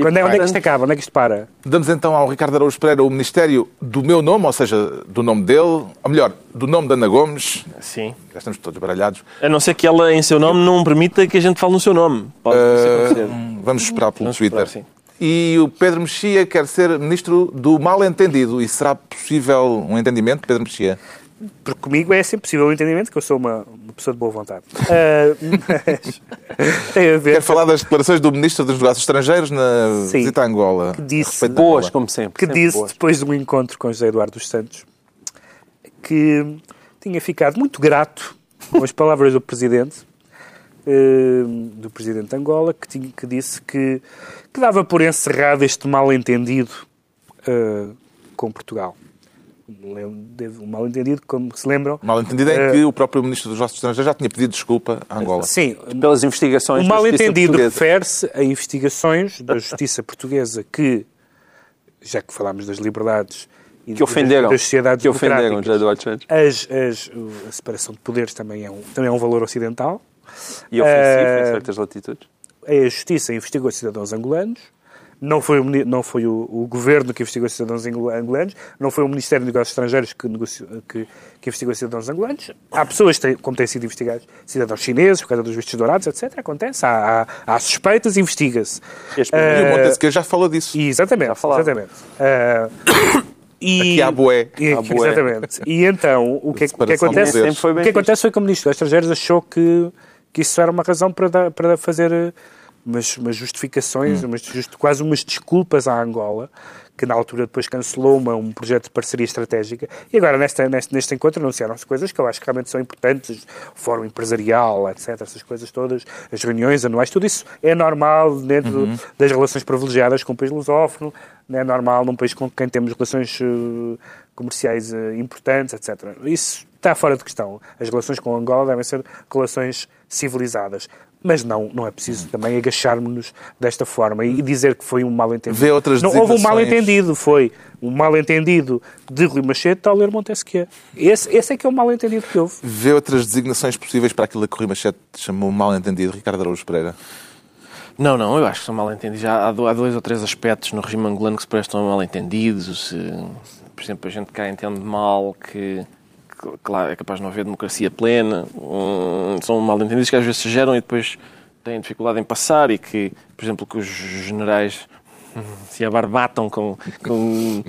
quando é, onde é que isto acaba? Onde é que isto para? Damos então ao Ricardo Araújo Pereira o ministério do meu nome, ou seja, do nome dele, ou melhor, do nome da Ana Gomes. Sim. Já estamos todos baralhados. A não ser que ela, em seu nome, não permita que a gente fale no seu nome. Pode acontecer. Vamos esperar pelo Vamos Twitter. esperar, sim. E o Pedro Mexia quer ser ministro do mal-entendido. E será possível um entendimento, Pedro Mexia? Porque comigo é sempre possível o entendimento que eu sou uma, uma pessoa de boa vontade. Ah, mas tem a ver Quer falar das declarações do ministro dos Negócios Estrangeiros na Sim. visita a Angola? Que disse- Boas, Angola. como sempre. que sempre disse, boas. depois de um encontro com José Eduardo dos Santos, que tinha ficado muito grato com as palavras do Presidente, do Presidente de Angola, que, tinha- que disse que, que dava por encerrado este mal-entendido eh, com Portugal. Um mal-entendido, como se lembram. Mal entendido é Eh, que o próprio Ministro dos Negócios Estrangeiros já tinha pedido desculpa à Angola. Sim, Pelas investigações o mal-entendido refere-se a investigações da justiça portuguesa que, já que falámos das liberdades e que ofenderam, das, sociedades que ofenderam as, as, a separação de poderes também é um, também é um valor ocidental. E ofensivo Eh, em certas latitudes. A Justiça investigou cidadãos angolanos. Não foi, o, não foi o, o governo que investigou cidadãos angolanos, não foi o Ministério dos Negócios Estrangeiros que, negoci- que, que investigou cidadãos angolanos. Há pessoas, como têm sido investigados, cidadãos chineses, por causa dos vistos dourados, etc. Acontece. Há, há, há suspeitas, investiga-se. Este- E o Eh, Montesquieu já falou disso. exatamente, exatamente. Ah, e, Aqui há bué. e- Há bué. Exatamente. E então, o que, é que- acontece? o que acontece foi que o Ministro dos Estrangeiros achou que, que isso era uma razão para, dar- para fazer eh, umas, umas justificações, Hum. umas, just- quase umas desculpas à Angola, que na altura depois cancelou uma, um projeto de parceria estratégica. E agora, nesta, neste, neste encontro, anunciaram-se coisas que eu acho que realmente são importantes, o fórum empresarial, etc., essas coisas todas, as reuniões anuais, tudo isso é normal dentro Uhum. das relações privilegiadas com o país lusófono, não é normal num país com quem temos relações eh, comerciais eh, importantes, etc. Isso está fora de questão. As relações com Angola devem ser relações civilizadas. Mas não, não é preciso também agacharmos-nos desta forma e dizer que foi um mal-entendido. Vê outras não houve um mal-entendido, foi um mal-entendido de Rui Machete ao ler Montesquieu. Esse, esse é que é o mal-entendido que houve. Vê outras designações possíveis para aquilo que o Rui Machete chamou mal-entendido, Ricardo Araújo Pereira. Não, não, eu acho que são mal entendidos. Já há há dois ou três aspectos no regime angolano que se prestam a mal entendidos. Se, por exemplo, a gente cá entende mal que, claro, é capaz de não haver democracia plena. Hum, são mal entendidos que às vezes se geram e depois têm dificuldade em passar e que, por exemplo, que os generais hum, se abarbatam com, com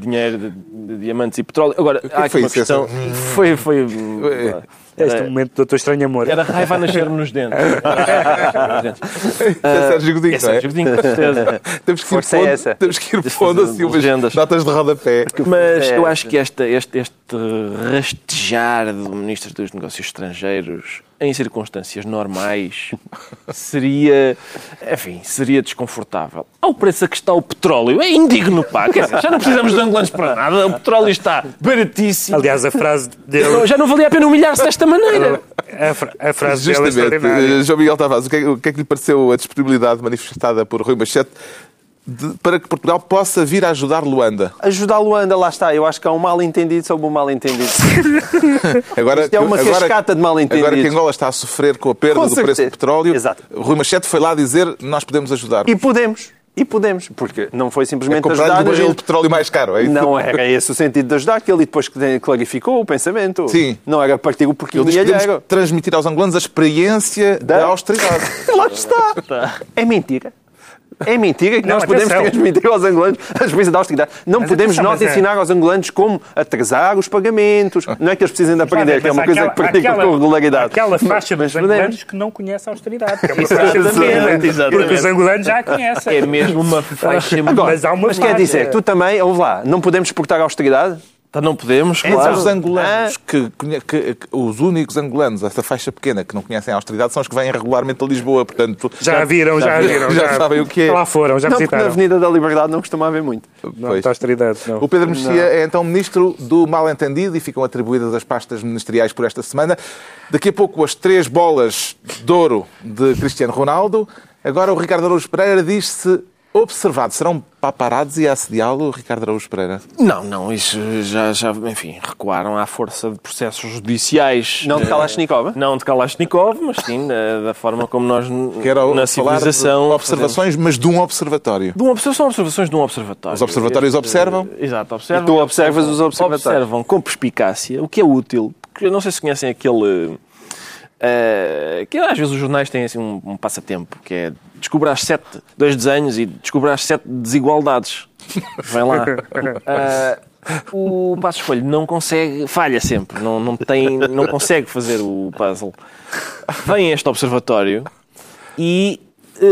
dinheiro de, de diamantes e petróleo. Agora, há aqui foi uma isso, questão. essa- Foi, foi. Este era- momento do Doutor Estranho Amor. era raiva a nascer-me nos dentes. é Sérgio Godinho, É é? Sérgio Godinho, com certeza. Temos que ir Força é pondo, essa. temos que ir pondo assim umas legendas. notas de rodapé. Mas É. eu acho que esta, este, este rastejar do Ministro dos Negócios Estrangeiros em circunstâncias normais seria, enfim, seria desconfortável. Ao preço a que está o petróleo, é indigno, pá. Quer dizer, já não precisamos de angolanos para nada. O petróleo está baratíssimo. Aliás, a frase dele, já não valia a pena humilhar-se desta maneira. a, fra- a frase dele é Justamente, extraordinária. eh, João Miguel Tavares, o que, é, o que é que lhe pareceu a disponibilidade manifestada por Rui Machete de- para que Portugal possa vir a ajudar Luanda? Ajudar Luanda, lá está. Eu acho que há um mal-entendido sobre um mal-entendido. Agora, Isto é uma agora- cascata de mal-entendidos. Agora que Angola está a sofrer com a perda Com do preço certeza. do petróleo, Exato. Rui Machete foi lá dizer nós podemos ajudar. E podemos. E podemos. Porque não foi É simplesmente comprar-lhe ajudar... o barril de petróleo mais caro, é isso? Não era esse o sentido de ajudar, que ele depois clarificou o pensamento. Sim. Não era partir o porquinho Ele alheiro. transmitir aos angolanos a experiência da, Da- austeridade. Lá está. É mentira. É mentira que Não, nós podemos atenção. transmitir aos angolanos a experiência da austeridade. Não Mas podemos atenção, nós é- ensinar aos angolanos como atrasar os pagamentos. Não é que eles precisem de aprender, que é uma coisa aquela- que aquela- com regularidade. Aquela faixa Mas dos podemos. angolanos que não conhece a austeridade. Que é uma faixa Exatamente, pequena. exatamente. Porque os angolanos já a conhecem. É mesmo uma faixa muito... Agora, Mas há uma mas quer faixa. dizer, tu também, ouve lá, não podemos exportar a austeridade? Então não podemos, Mas claro. os angolanos, Ah. que, que- que- os únicos angolanos, essa faixa pequena, que não conhecem a austeridade, são os que vêm regularmente a Lisboa. Portanto, Já viram, já, viram. já sabem o que é. Lá foram, já não, porque na visitaram. Avenida da Liberdade não costuma haver muito. Não, Pois. austeridade, não. O Pedro Mexia é então ministro do mal-entendido e ficam atribuídas as pastas ministeriais por esta semana. Daqui a pouco as três bolas de ouro de Cristiano Ronaldo. Agora o Ricardo Araújo Pereira diz-se observado. Serão paparazzi a assediá-lo, Ricardo Araújo Pereira? Não, não, isso já, já, enfim, recuaram à força de processos judiciais. Não de Kalashnikov? Não de Kalashnikov, mas sim da, da forma como nós, Quero na civilização... observações, mas de um observatório. De uma observação, são observações de um observatório. Os observatórios observam? Exato, observam. E tu observas os observatórios. Observam com perspicácia, o que é útil. Porque eu não sei se conhecem aquele... eh, que às vezes os jornais têm assim um, um passatempo, que é descobrir as sete, dois desenhos e descobrir as sete desigualdades. Vem lá. Eh, o Passo Escolho não consegue, falha sempre, não, não, tem, não consegue fazer o puzzle. Vem este observatório e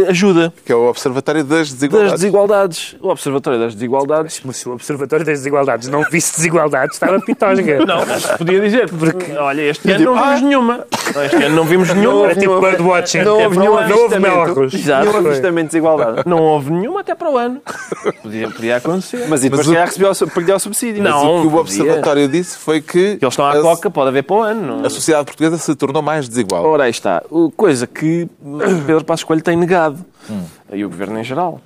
ajuda Que é o Observatório das Desigualdades. das desigualdades. O Observatório das Desigualdades. Mas se o Observatório das Desigualdades não visse desigualdades, estava pitosga. Não, mas podia dizer, porque olha, este ano não Ah. vimos nenhuma. Este ano não vimos nenhuma. Era tipo birdwatching. Não houve Não nenhum houve- não houve avistamento. melros. Exato. Nenhum Foi. avistamento de desigualdade. Não houve nenhuma até para o ano. Podia, podia acontecer. Mas e depois Mas o- se calhar recebeu, o subsídio. Não. Mas o que o podia. Observatório disse foi que Eles estão à a, coca, pode haver para o ano. a sociedade portuguesa se tornou mais desigual. Ora, aí está. O- Coisa que Pedro Passos Coelho tem negado. E o Governo em geral.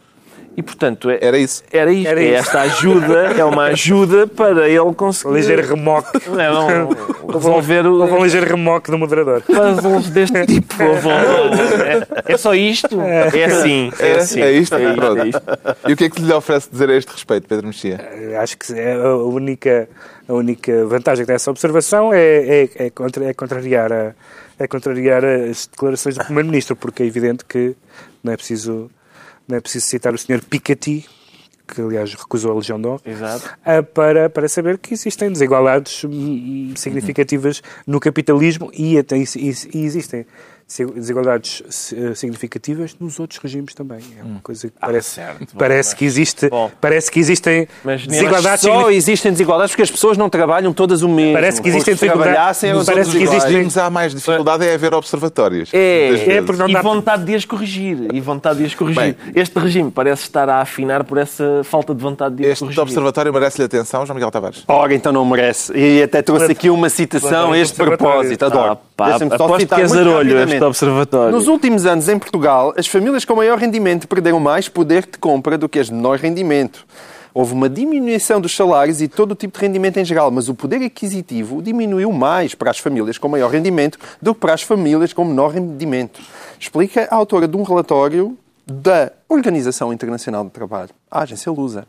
E, portanto, é, Era isso. era isto. Era é isso. esta ajuda, é uma ajuda para ele conseguir... Ligeiro remoque. Não, resolver o- Houve um ligeiro remoque do moderador. puzzles deste tipo. É, é só isto? É assim. É, assim. é isto? É isto, é isto. E o que é que lhe oferece dizer a este respeito, Pedro Mexia? Acho que é a única, a única vantagem que tem essa observação é, é, é, contra, é, contrariar a, é contrariar as declarações do Primeiro-Ministro, porque é evidente que não é preciso, não é preciso citar o Sr. Piketty, que aliás recusou a Legião de Honra, ah, para, para saber que existem desigualdades hum, significativas no capitalismo e, e, e existem desigualdades significativas nos outros regimes também. É uma coisa que parece, certo. Bom, parece que existe, Bom. parece que existem Mas desigualdades Só significativas. existem desigualdades porque as pessoas não trabalham todas o mesmo. Parece que existem Se trabalhassem, eram dificuldades- todos parece que existem- há mais dificuldade é haver observatórios. É, é porque não e dá vontade de as corrigir. E vontade de as corrigir. Bem. este regime parece estar a afinar por essa falta de vontade de as Este corrigir. observatório merece-lhe atenção, João Miguel Tavares. Ora, então não merece. E até trouxe aqui uma citação a este propósito. Adoro. Ah, pá, aposto que é zarolho este observatório. Nos últimos anos, em Portugal, as famílias com maior rendimento perderam mais poder de compra do que as de menor rendimento. Houve uma diminuição dos salários e todo o tipo de rendimento em geral, mas o poder aquisitivo diminuiu mais para as famílias com maior rendimento do que para as famílias com menor rendimento. Explica a autora de um relatório da Organização Internacional do Trabalho, a agência Lusa.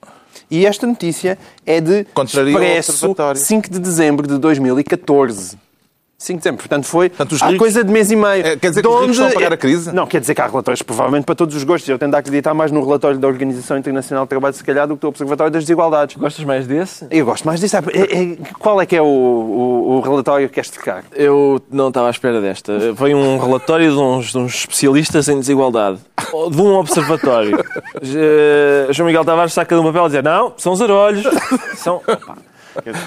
E esta notícia é de Contraria Expresso, observatório. 5 de dezembro de 2014. 5 de dezembro. Portanto, foi Portanto, os há ricos- coisa de mês e meio. É, quer dizer que De os ricos onde- estão a pagar a crise? Não, quer dizer que há relatórios provavelmente para todos os gostos. Eu tendo a acreditar mais no relatório da Organização Internacional do Trabalho, se calhar, do que do Observatório das Desigualdades. Gostas mais desse? Eu gosto mais disso. É- é- qual é que é o, o- o relatório que queres trocar? Eu não estava à espera desta. Veio um relatório de uns, de uns especialistas em desigualdade. De um observatório. Eh, João Miguel Tavares saca de um papel e diz: Não, são zarolhos. São. Opa,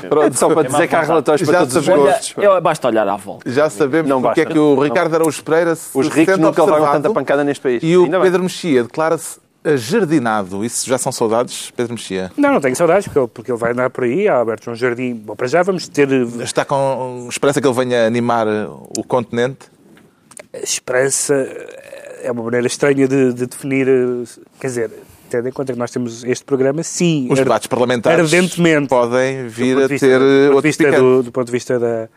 Pronto, só para dizer que há relatórios para todos os gostos. olha, eu- basta olhar à volta. Já sabemos Não porque é que o Ricardo Araújo Pereira se Os ricos nunca levaram tanta pancada neste país. E o Ainda bem. Pedro Mexia declara-se ajardinado. Isso já são saudades, Pedro Mexia? Não, não tenho saudades, porque ele, porque ele vai andar por aí, há Alberto João Jardim. Bom, para já vamos ter eh, Está com esperança que ele venha animar eh, o continente? esperança. eh, É uma maneira estranha de, de definir. Quer dizer, tendo em conta que nós temos este programa, sim. Os debates parlamentares Ardentemente. podem vir a ter do ponto de vista do, do ponto de vista da,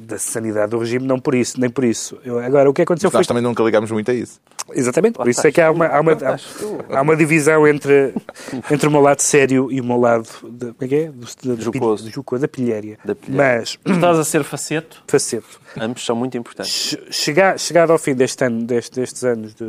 da sanidade do regime, não por isso, nem por isso. Eu- agora, o que aconteceu foi Nós também nunca ligamos muito a isso. Exatamente, por isso é que há uma, há uma, há, há uma divisão entre, entre o meu lado sério e o meu lado de, como é que é? Do, do, do, Jocoso. do jocoso, da pilhéria. Da pilhéria. Mas, Estás a ser faceto? faceto. Ambos são muito importantes. Che- Chega, chegado ao fim deste ano, deste- destes anos de,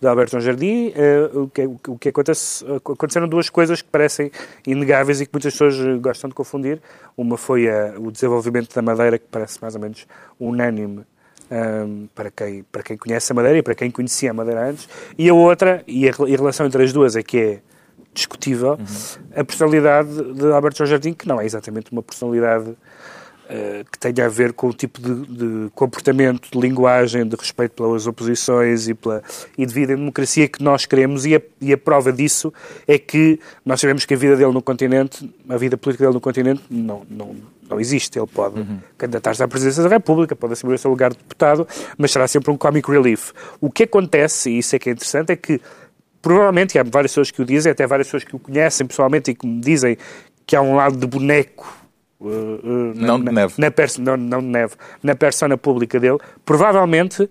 de Alberto João Jardim, eh, o que, o que- o que acontece, aconteceram duas coisas que parecem inegáveis e que muitas pessoas gostam de confundir. Uma foi o desenvolvimento da Madeira, que parece mais ou menos unânime ahm, para, quem, para quem conhece a Madeira e para quem conhecia a Madeira antes. E a outra, e a, e a relação entre as duas é que é discutível, a personalidade de Alberto João Jardim, que não é exatamente uma personalidade que tenha a ver com o tipo de, de comportamento, de linguagem, de respeito pelas oposições e, pela, e de vida em democracia que nós queremos. E a, e a prova disso é que nós sabemos que a vida dele no continente, a vida política dele no continente, não, não, não existe. Ele pode candidatar-se à presidência da República, pode assumir o seu lugar de deputado, mas será sempre um comic relief. O que acontece, e isso é que é interessante, é que provavelmente, e há várias pessoas que o dizem, até várias pessoas que o conhecem pessoalmente e que me dizem que há um lado de boneco uh, uh, na- Não de na- neve. na perso- não, não de neve, na persona pública dele, provavelmente,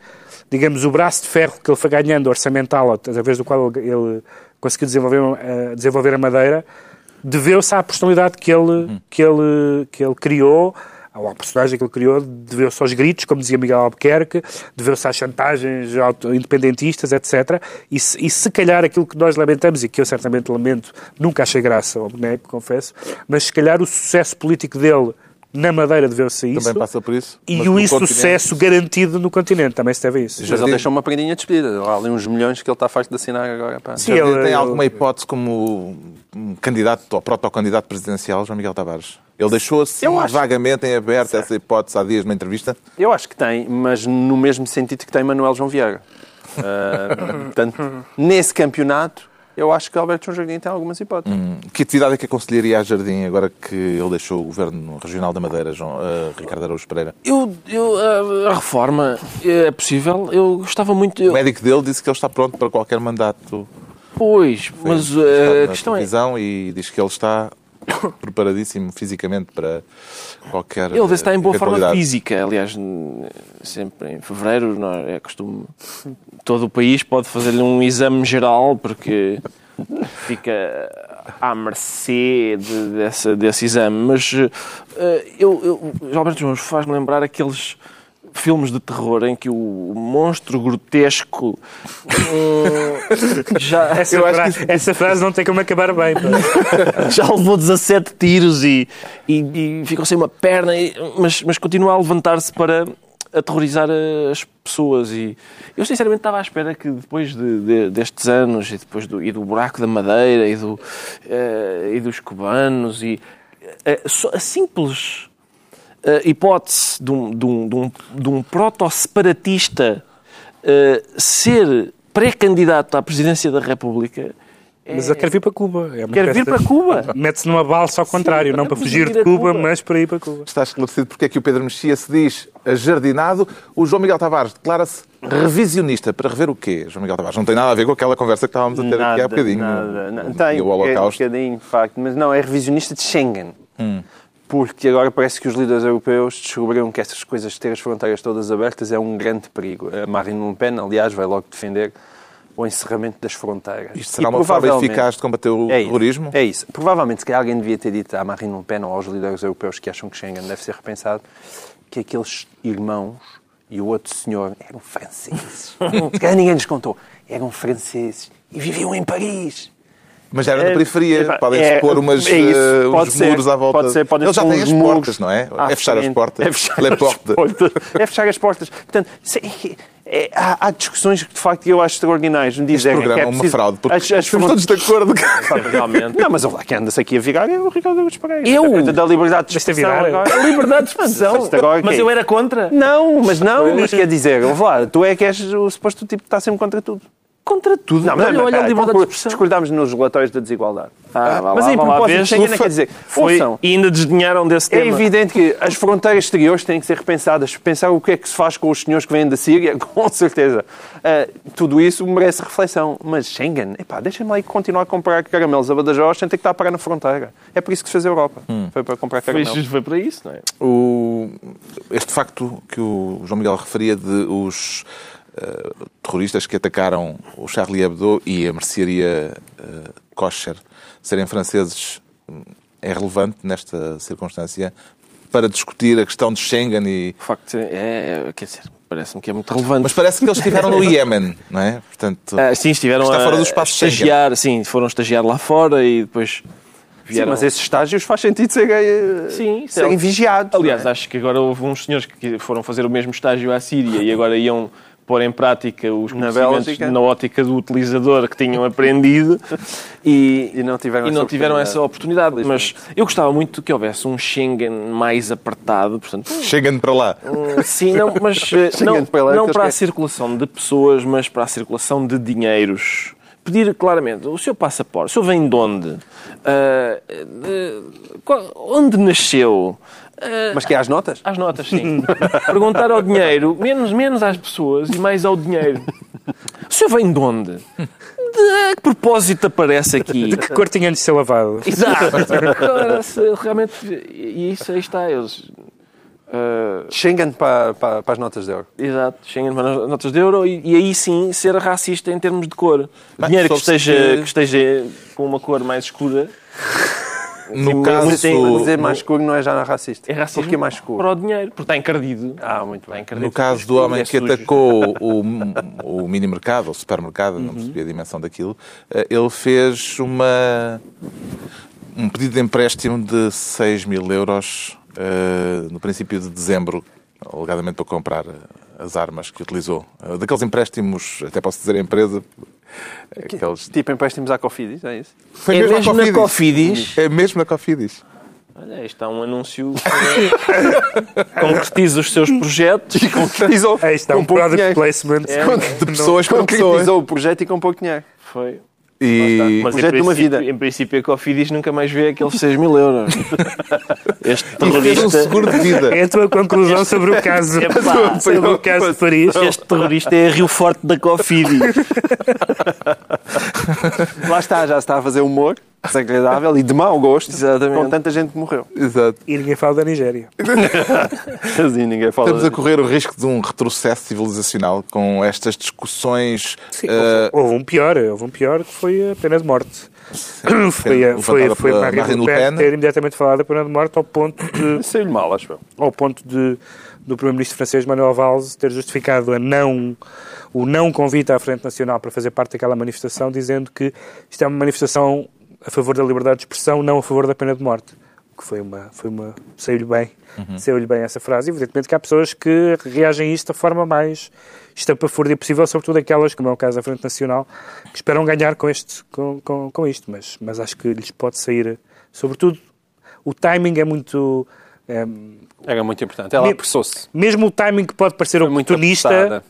digamos, o braço de ferro que ele foi ganhando orçamental, através do qual ele, ele conseguiu desenvolver, uh, desenvolver a Madeira, deveu-se à personalidade que ele, que ele, que ele criou, à personagem que ele criou, deveu-se aos gritos, como dizia Miguel Albuquerque, deveu-se às chantagens independentistas, etc. E se, e se calhar aquilo que nós lamentamos, e que eu certamente lamento, nunca achei graça ao boneco, confesso, mas se calhar o sucesso político dele na Madeira deveu-se a isso. Também passa por isso. E o insucesso garantido no continente também se deve a isso. Mas ele deixou uma prendinha de despedida. Há ali uns milhões que ele está farto de assinar agora. Pá. Sim, ele- tem alguma hipótese como um candidato ou protocandidato presidencial, João Miguel Tavares? Ele deixou assim Eu acho- vagamente em aberto essa hipótese há dias numa entrevista. Eu acho que tem, mas no mesmo sentido que tem Manuel João Vieira. Ah, portanto, nesse campeonato, eu acho que Alberto João Jardim tem algumas hipóteses. Que atividade é que aconselharia a Jardim agora que ele deixou o governo regional da Madeira, João, eh, Ricardo Araújo Pereira? Eu, eu, a, a reforma é possível. Eu gostava muito. eu- O médico dele disse que ele está pronto para qualquer mandato. pois, mas Está uh, a questão é. e diz que ele está preparadíssimo fisicamente para qualquer Ele estar em boa forma física. Aliás, sempre em fevereiro é, é costume. Todo o país pode fazer-lhe um exame geral porque fica à mercê de- dessa, desse exame. Mas eh, eu, eu, Alberto João faz-me lembrar aqueles filmes de terror em que o monstro grotesco hum, já, Essa, fra- essa frase não tem como acabar bem. já levou 17 tiros e, e, e ficou sem uma perna, e- mas, mas continua a levantar-se para aterrorizar as pessoas. E eu sinceramente estava à espera que depois de, de- destes anos e depois do, e do buraco da madeira e, do, eh, e dos cubanos e só a simples eh, hipótese de um, de um, de um, de um proto-separatista eh, ser pré-candidato à presidência da República Mas ele quer vir para Cuba. É Quer vir para Cuba. Mete-se numa balsa ao contrário, não para fugir de a Cuba, Cuba. mas para ir para Cuba. Está esclarecido porque é que o Pedro Mexia se diz ajardinado. O João Miguel Tavares declara-se revisionista. Para rever o quê, João Miguel Tavares? Não tem nada a ver com aquela conversa que estávamos a ter aqui há bocadinho. Nada, no- nada. no- Tem, no é um Holocausto. bocadinho, de facto, mas não, é revisionista de Schengen. Porque agora parece que os líderes europeus descobriram que estas coisas ter as fronteiras todas abertas é um grande perigo. A Marine Le Pen, aliás, vai logo defender o encerramento das fronteiras. Isto será E uma forma provavelmente- eficaz de combater o é isso, terrorismo? É isso. Provavelmente, se calhar alguém devia ter dito à Marine Le Pen ou aos líderes europeus que acham que Schengen deve ser repensado, que aqueles irmãos e o outro senhor eram franceses. se calhar ninguém lhes contou. Eram franceses e viviam em Paris. Mas já era na É, periferia. epá, Podem é- expor umas, é isso, eh, pode uns ser, muros à volta. Pode ser, podem Eles já têm as muros portas, não é? à É fechar as portas. É fechar, as portas. é fechar as portas. Portanto, se- é- é- há, há discussões que de facto eu acho extraordinárias. Me Este dizem programa que é é uma preciso- fraude. Porque as, as estamos todos de acordo. Realmente. Não, mas lá que anda-se aqui a virar é o Ricardo Augusto Pereira. Eu? Da liberdade de expressão virar. agora. Liberdade de expressão. Agora Mas eu era contra. Não, mas não, mas quer dizer, lá, tu é que és o suposto tipo que está sempre contra tudo. Contra tudo. Não, mas olha, olha a liberdade de expressão. discordámos nos relatórios da desigualdade. Ah, vá mas lá, em lá propósito, Schengen, quer dizer, Foi, ouçam, e ainda desdenharam desse É tema. evidente que as fronteiras exteriores têm que ser repensadas. Pensar o que é que se faz com os senhores que vêm da Síria, com certeza. Ah, tudo isso merece reflexão. Mas Schengen, epá, deixem-me lá continuar a comprar caramelos a Badajoz sem ter que estar a parar na fronteira. É por isso que se fez a Europa. Foi para comprar Foi, caramelos. foi para isso, não é? O- este facto que o João Miguel referia de os eh, terroristas que atacaram o Charlie Hebdo e a mercearia eh, kosher serem franceses hum, é relevante nesta circunstância para discutir a questão de Schengen e... De facto, é, é- quer dizer, parece-me que é muito relevante. Mas parece que eles estiveram no Iémen, não é? Portanto, Ah, sim, estiveram Está a, fora do espaço a estagiar, sim, foram estagiar lá fora e depois Sim, vieram... mas esses estágios faz sentido serem, eh, Sim, serem sim. vigiados. Aliás, é? acho que agora houve uns senhores que foram fazer o mesmo estágio à Síria e agora iam pôr em prática os Na conhecimentos Bélgica. na ótica do utilizador que tinham aprendido e, E não tiveram e essa não tiveram essa oportunidade. oportunidade. Mas eu gostava muito que houvesse um Schengen mais apertado, portanto, Schengen para lá. Sim, não, mas eh, não, para lá, não para a circulação de pessoas, mas para a circulação de dinheiros. Pedir claramente, o seu passaporte, o senhor vem de onde? Ah, de- qual- onde nasceu? Ah, Mas que é às notas? às notas, sim. Perguntar ao dinheiro, menos, menos às pessoas e mais ao dinheiro. O senhor vem de onde? De a que propósito aparece aqui? De que cor tinha de ser lavado? Exato. Agora, se realmente. E isso aí está. Eles, ah, Schengen para, para, para as notas de euro. Exato, Schengen para as notas de euro e, e aí sim ser racista em termos de cor. Bem, Dinheiro que esteja, que- que esteja com uma cor mais escura No Sim, caso... mas tem- Mas dizer mais escuro não é já racista. é racismo Porque é mais escuro. para o dinheiro, porque está encardido. Ah, muito bem. No caso do homem é que sujo. atacou o, o mini mercado, o supermercado, não percebi a dimensão daquilo, eh, ele fez uma, um pedido de empréstimo de 6 mil euros eh, no princípio de dezembro, alegadamente para comprar eh, as armas que utilizou. Daqueles empréstimos, até posso dizer a empresa, aqueles... Tipo empréstimos à Cofidis, é isso? Foi É à mesmo na Cofidis? É mesmo na Cofidis. Olha, isto é um anúncio que concretiza os seus projetos. E concretizou. Aí está, com um pouco product placement. De pessoas para pessoas. Concretizou o projeto e com pouco dinheiro. Foi. E Mas em Projeto de uma princípio, vida. em princípio a Cofidis nunca mais vê aqueles 6 mil euros. Este fez um terrorista, seguro de vida. É a tua conclusão sobre o caso. Epá, sobre o caso de Paris. este terrorista é a Rio Forte da Cofidis. Lá está, já se está a fazer humor desagradável e de mau gosto Exatamente. com tanta gente que morreu. Exato. E ninguém fala da Nigéria. Assim ninguém fala. Estamos a correr o risco de um retrocesso civilizacional com estas discussões. Sim, eh, houve um pior, houve um pior que foi a pena de morte. Foi, a- foi, foi Marine Marine Le Pen ter imediatamente falado da pena de morte ao ponto de, Saiu-lhe mal, acho eu. ao ponto de do primeiro-ministro francês Manuel Valls ter justificado a não o não convite à Frente Nacional para fazer parte daquela manifestação, dizendo que isto é uma manifestação a favor da liberdade de expressão, não a favor da pena de morte. Que foi uma, foi uma, saiu-lhe bem, saiu-lhe bem essa frase. Evidentemente que há pessoas que reagem a isto da forma mais estapafúrdia possível, sobretudo aquelas, como é o caso da Frente Nacional, que esperam ganhar com, este, com, com, com isto. Mas, mas acho que lhes pode sair, sobretudo, o timing é muito. é, Era muito importante. Ela apressou-se. mesmo o timing que pode parecer Foi oportunista.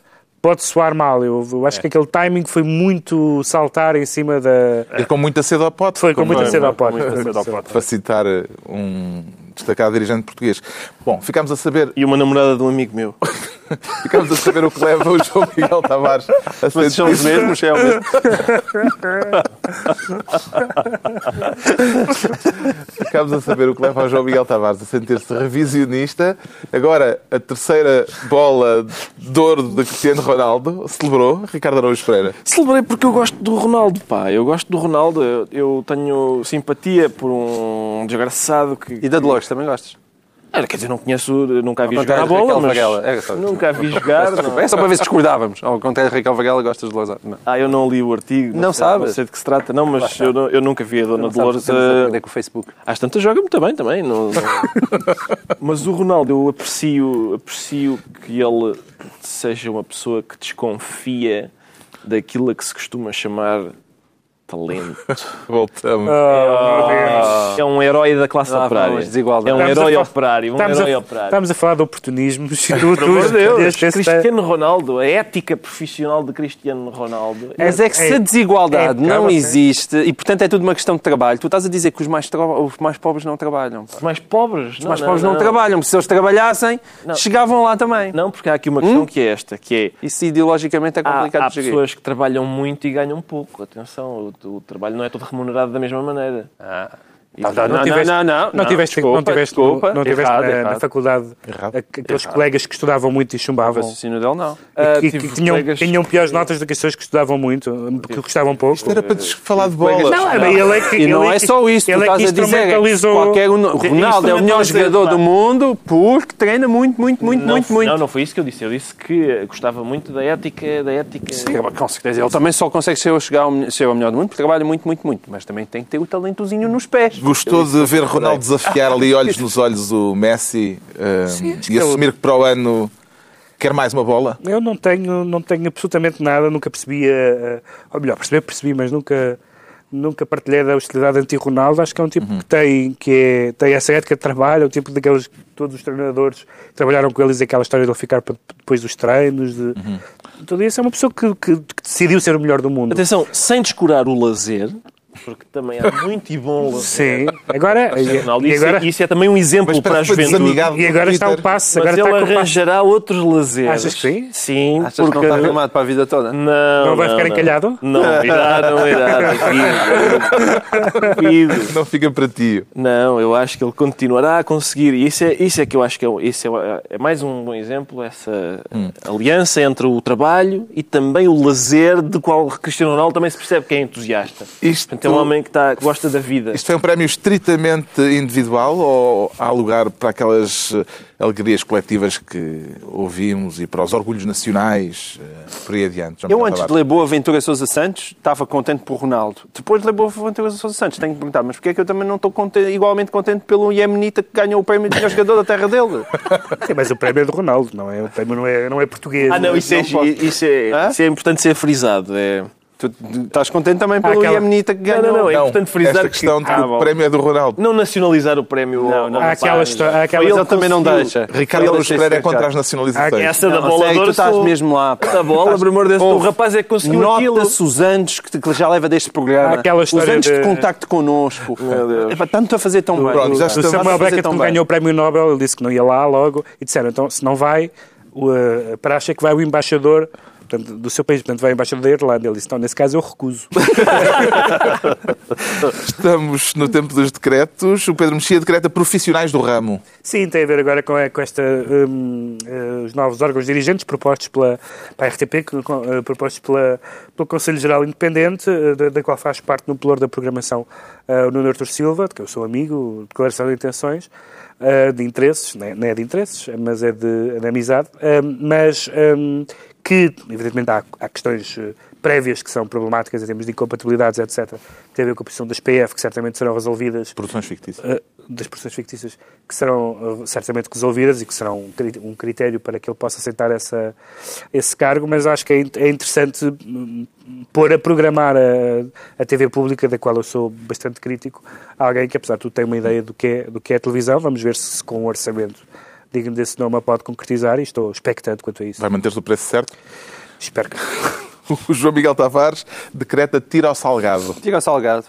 Pode soar mal. Eu, eu acho que aquele timing foi muito saltar em cima da. E com muita sede ao pote. Foi com muita é, cedo com muita cedo ao cedo ao pote. Para citar eh, um destacado dirigente português. Bom, ficámos a saber, E uma namorada de um amigo meu. ficámos a saber o que leva o João Miguel Tavares a Mas são os mesmos, é o mesmo. Ficámos a saber o que leva o João Miguel Tavares a sentir-se revisionista. Agora, a terceira bola de ouro de Cristiano Ronaldo celebrou Ricardo Araújo Pereira. Celebrei porque eu gosto do Ronaldo, pá. Eu gosto do Ronaldo. Eu, eu tenho simpatia por um desgraçado que... E da Dolores, também gostas? Ah, Quer dizer, não conheço, nunca a vi jogar a bola, Raquel mas... É só- Nunca a vi jogar. não. É só para ver se discordávamos. Ao contrário Raquel Varela, gostas de. Não. Ah, eu não li o artigo. Não sei, sabes? Não sei de que se trata. Não, mas eu, não- eu nunca vi a Dona Não Dolores... sabes o que a com o Facebook. Às tantas joga muito bem também. Não, não- Mas o Ronaldo, eu aprecio, aprecio que ele seja uma pessoa que desconfia daquilo a que se costuma chamar talento. Voltamos. Oh. É um herói da classe Ah, operária. desigualdade. É um Estamos herói operário. Um Estamos herói a, operário. estamos a falar de oportunismo. Se tu, Por tu amor de Deus, esse- Cristiano Ronaldo, a ética profissional de Cristiano Ronaldo. Mas é que se a desigualdade é, não existe, e portanto é tudo uma questão de trabalho, tu estás a dizer que os mais, tra- os mais pobres não trabalham. Os mais pobres. Os mais pobres não, trabalham, porque se eles trabalhassem, chegavam lá também. Não, porque há aqui uma questão que é esta, que é Isso ideologicamente é Há, complicado há de gerir. pessoas que trabalham muito e ganham pouco. Atenção, o, o trabalho não é todo remunerado da mesma maneira. Não, Não, não, tiveste, não, não, não tiveste, não desculpa, tiveste, desculpa. não tiveste Errado, na, na errado. faculdade Errado. aqueles colegas que estudavam muito e O chumbavam. raciocínio dele não. Ah, que, que tive tinham, colegas- tinham piores notas do que as pessoas que estudavam muito, que gostavam pouco. Era para falar de bola. Não, ele é que, E não é que- só isso, tu ele é que a dizer é que instrumentalizou. qualquer um, o Ronaldo é o melhor jogador do mundo porque treina muito, muito, muito, não, muito, muito. Não, não foi isso que eu disse. Eu disse que gostava muito da ética, da ética. Sim, com certeza. Ele também só consegue o- ser o melhor do mundo porque trabalha muito, muito, muito. Mas também tem que ter o talentozinho nos pés. Gostou de ver Ronaldo desafiar ali olhos nos olhos o Messi eh, acho e que ele- assumir que para o ano quer mais uma bola? Eu não tenho, não tenho absolutamente nada, nunca percebi, a- a- ou melhor, perceber percebi, mas nunca, nunca partilhei da hostilidade anti-Ronaldo. Acho que é um tipo que, tem, que é, tem essa ética de trabalho, é o tipo daqueles todos os treinadores que trabalharam com eles, aquela história de ele ficar para depois dos treinos. De, Tudo isso é uma pessoa que, que- que decidiu ser o melhor do mundo. Atenção, sem descurar o lazer, porque também há muito e bom lazer. Sim, agora, e, Ronaldo, e isso, agora, é, isso é também um exemplo para a juventude. e agora está o Twitter. passe. Mas Agora ele está com o passe. arranjará outros lazeres. Achas que sim? Sim, Achas que não porque... está arrumado para a vida toda? Não, Não vai ficar não. encalhado? Não irá, não irá. Duvido. Duvido. Não fica para ti. Não, eu acho que ele continuará a conseguir. E isso é, isso é que eu acho que é, isso é, é mais um bom exemplo, essa aliança entre o trabalho e também o lazer de qual Cristiano Ronaldo também se percebe que é entusiasta. Isto Portanto, é um homem que, está, que gosta da vida. Isto foi um prémio estritamente individual ou há lugar para aquelas eh, alegrias coletivas que ouvimos e para os orgulhos nacionais eh, por aí adiante? João Eu, antes de ler Boa Ventura Sousa Santos, estava contente por Ronaldo. Depois de ler Boa Ventura Sousa Santos, tenho que perguntar, mas porquê é que eu também não estou contente- igualmente contente pelo Yemenita que ganhou o prémio de melhor jogador da terra dele? Sim, mas o prémio é de Ronaldo, não é? O prémio não é, não é português. Ah, não, isso é, Não isso é, isso é importante ser frisado. É... Tu tu estás contente também pelo aquela- Yemenita que ganhou? não, não, é Não, importante frisar esta que- questão de que Ah, o prémio é do Ronaldo. Não nacionalizar o prémio. Não, não. Há aquela história- aquela- Ele também não deixa. Ricardo deixa Pereira é contra as nacionalizações. Essa da bola sei, tu estás sou- mesmo lá. pá. Da bola, por amor de Deus, o rapaz é que conseguiu aquilo. Nota-se os anos que, que já leva deste programa. Aquela os história anos de, de- contacto connosco. É para tanto a fazer tão bem. Pronto, já O Samuel a Beckett, quando ganhou o prémio Nobel, ele disse que não ia lá logo e disseram, então, se não vai, o, uh, a praxe é que vai o embaixador portanto, do seu país, portanto, vai embaixador da Irlanda. Ele disse, então, nesse caso eu recuso. Estamos no tempo dos decretos. O Pedro Mexia decreta profissionais do ramo. Sim, tem a ver agora com, com esta, hum, eh, os novos órgãos dirigentes propostos pela, para a RTP, que, eh, propostos pela, pelo Conselho Geral Independente, eh, da, da qual faz parte no pelour da programação eh, o Nuno Artur Silva, de que eu sou amigo, declaração de intenções, eh, de interesses, não é, não é de interesses, mas é de, é de amizade, eh, mas hum, que, evidentemente, há, há questões eh, prévias que são problemáticas em termos de incompatibilidades, etc., que têm a ver com a posição das PF, que certamente serão resolvidas Produções fictícias. eh, das produções fictícias que serão eh, certamente resolvidas e que serão um um critério para que ele possa aceitar essa, esse cargo, mas acho que é é interessante hum, pôr a programar a, a TV pública, da qual eu sou bastante crítico, alguém que, apesar de tudo, tem uma ideia do que é, do que é a televisão. Vamos ver se com um orçamento digno desse nome a pode concretizar e estou expectante quanto a isso. Vai manter-se o preço certo. Espero que. O João Miguel Tavares decreta tiro ao salgado. Tira Salgado.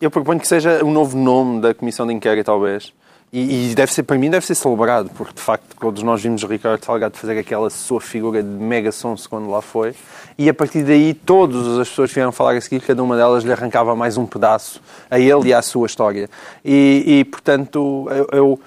Eu proponho que seja o novo nome da Comissão de Inquérito, talvez. E, e deve ser, para mim, deve ser celebrado, porque de facto todos nós vimos o Ricardo Salgado fazer aquela sua figura de mega sonso quando lá foi. E a partir daí, todas as pessoas que vieram falar a seguir, cada uma delas lhe arrancava mais um pedaço a ele e à sua história. E, e, portanto, eu. eu-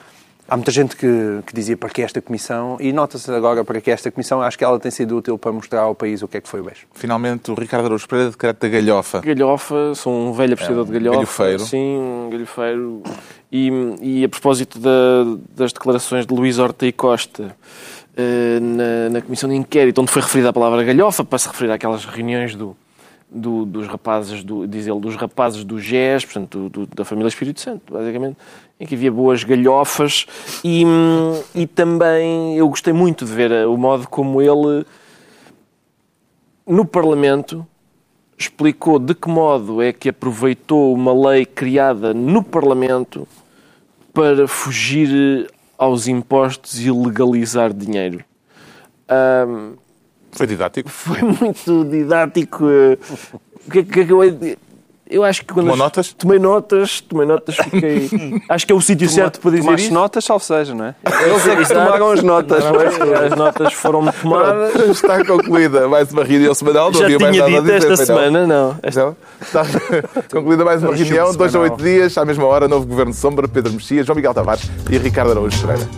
Há muita gente que, que dizia para que esta comissão, e nota-se agora para que esta comissão, acho que ela tem sido útil para mostrar ao país o que é que foi o beijo. Finalmente, o Ricardo Araújo Pereira decreta galhofa. Galhofa, sou um velho apreciador de galhofa. galhofeiro. Sim, um galhofeiro. E, e a propósito da- das declarações de Luís Horta e Costa eh, na, na comissão de inquérito, onde foi referida a palavra galhofa, para se referir àquelas reuniões do, do- dos rapazes, do, diz ele, dos rapazes do GES, portanto, do- do- da família Espírito Santo, basicamente, em que havia boas galhofas e, e também eu gostei muito de ver o modo como ele no Parlamento explicou de que modo é que aproveitou uma lei criada no Parlamento para fugir aos impostos e legalizar dinheiro. Ahm, Foi didático. foi muito didático. O que é que, é eu Eu acho que quando Tomou as- notas? Tomei notas, tomei notas, fiquei. acho que é o sítio certo para dizer isso. notas, salve seja, não é? Eles é que tomaram as notas. As notas foram tomadas. Está concluída mais uma reunião semanal. Não Já havia mais tinha nada a dito dizer, esta não? semana, não. Esta Não? Está concluída mais uma reunião, dois a oito dias, à mesma hora, novo Governo de Sombra, Pedro Mexia, João Miguel Tavares e Ricardo Araújo Pereira.